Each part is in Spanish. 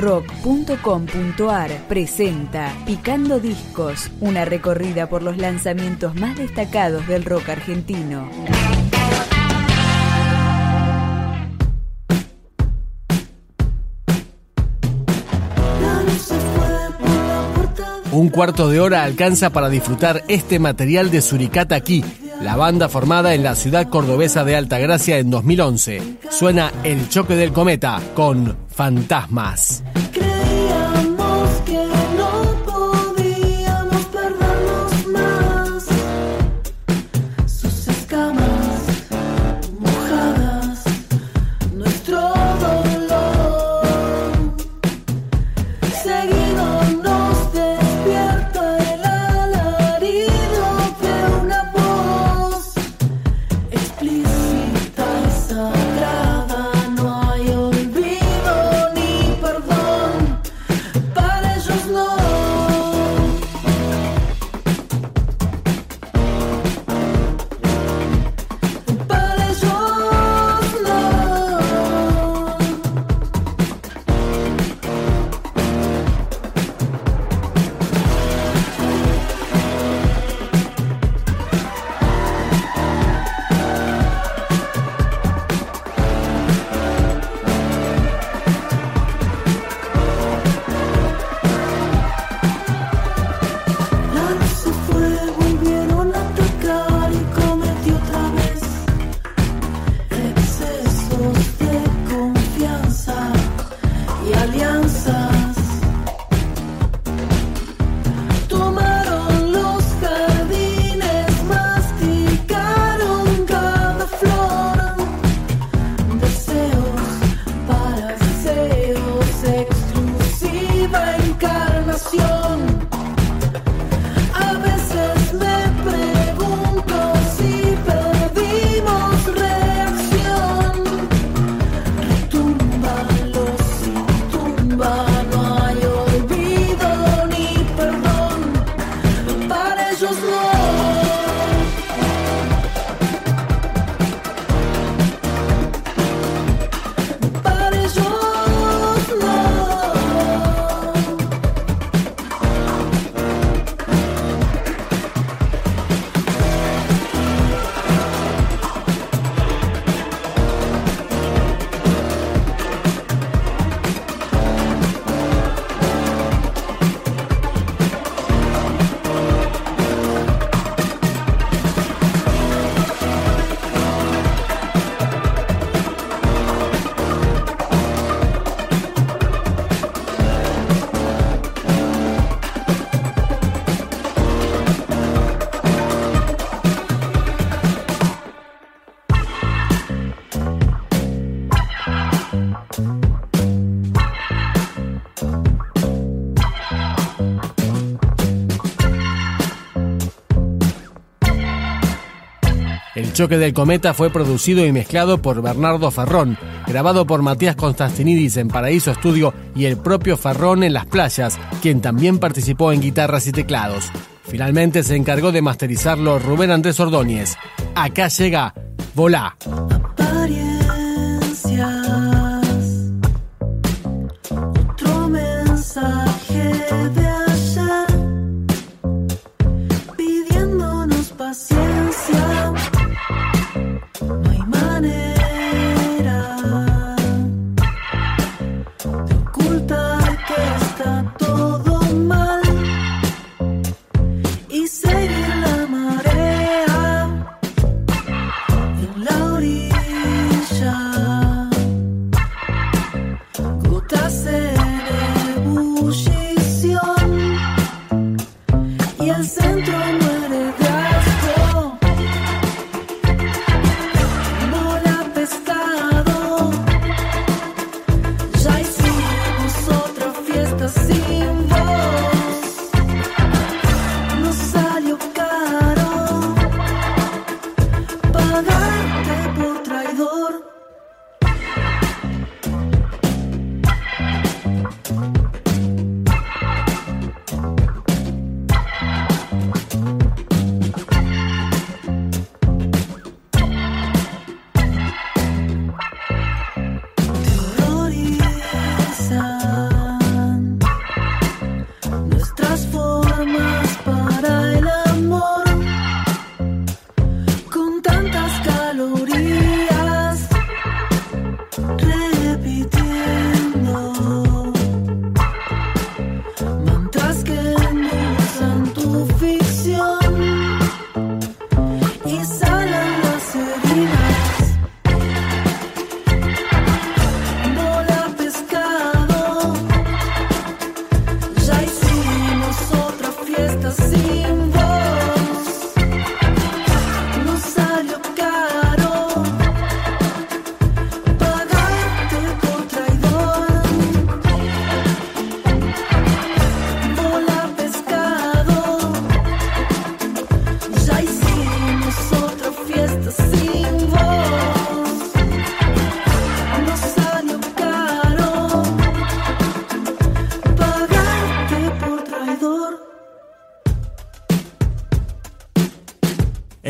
rock.com.ar presenta Picando Discos, una recorrida por los lanzamientos más destacados del rock argentino. Un cuarto de hora alcanza para disfrutar este material de Suricata aquí, la banda formada en la ciudad cordobesa de Altagracia en 2011. Suena El choque del cometa con Fantasmas. El choque del cometa fue producido y mezclado por Bernardo Farrón, grabado por Matías Constantinidis en Paraíso Estudio y el propio Farrón en Las Playas, quien también participó en guitarras y teclados. Finalmente se encargó de masterizarlo Rubén Andrés Ordóñez. Acá llega Volá.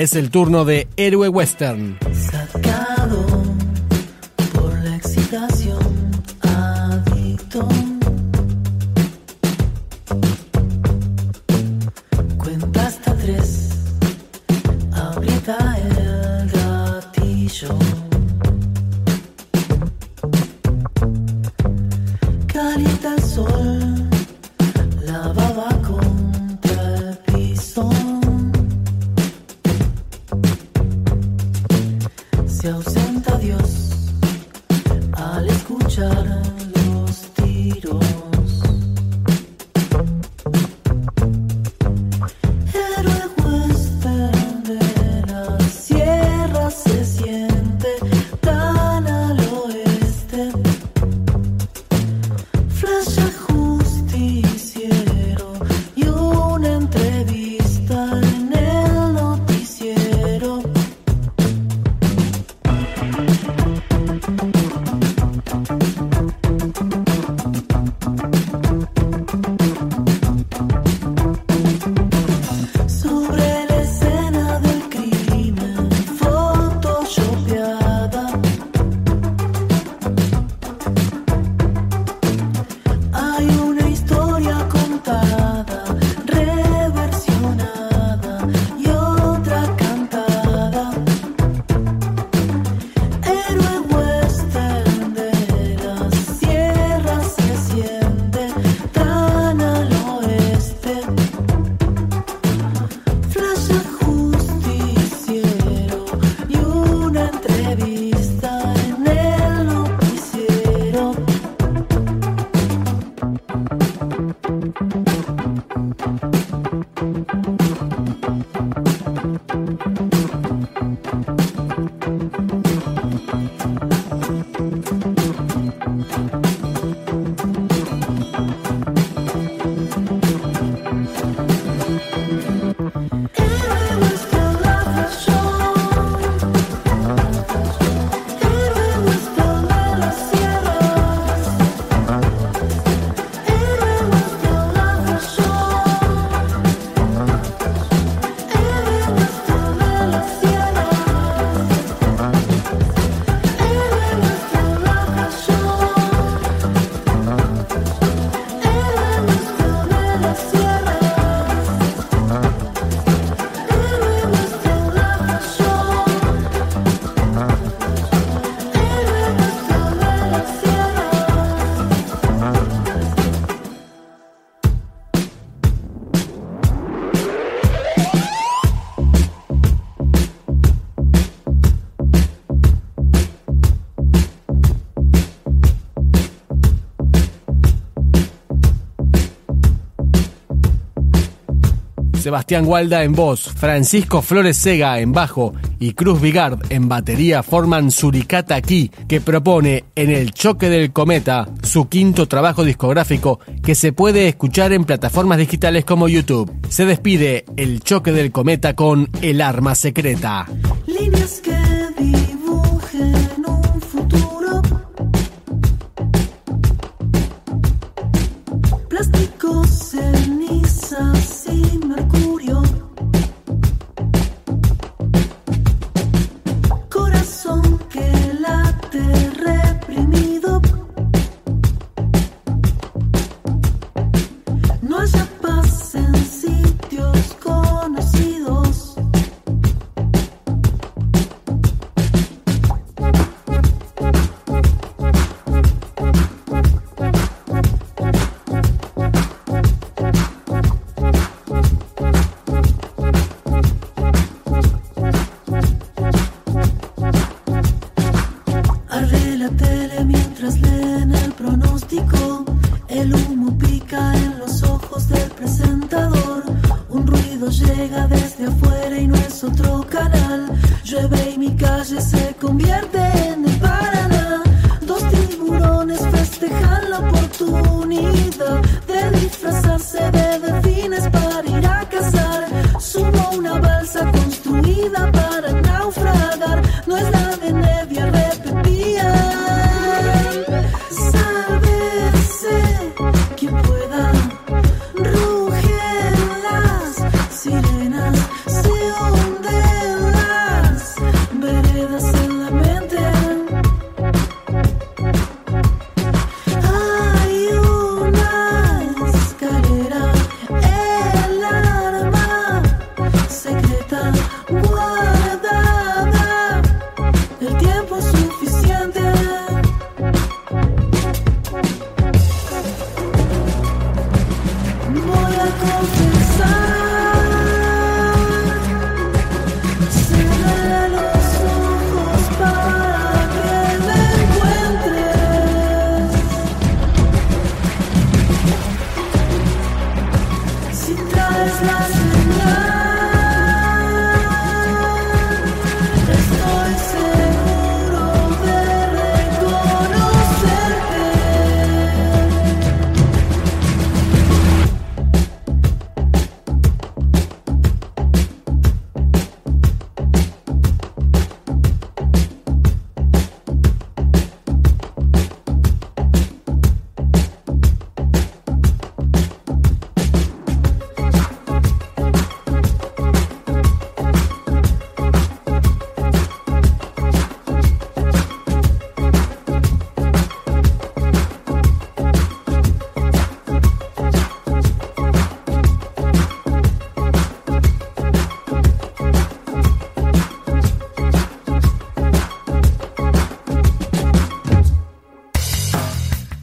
Es el turno de Héroe Western. Se ausenta Dios al escuchar una Sebastián Gualda en voz, Francisco Flores Sega en bajo y Cruz Vigard en batería forman Suricata Aquí, que propone En el choque del cometa su quinto trabajo discográfico que se puede escuchar en plataformas digitales como YouTube. Se despide El choque del cometa con El arma secreta. El humo pica en los ojos del presentador. Un ruido llega desde afuera y no es otro canal. Llueve y mi calle se convierte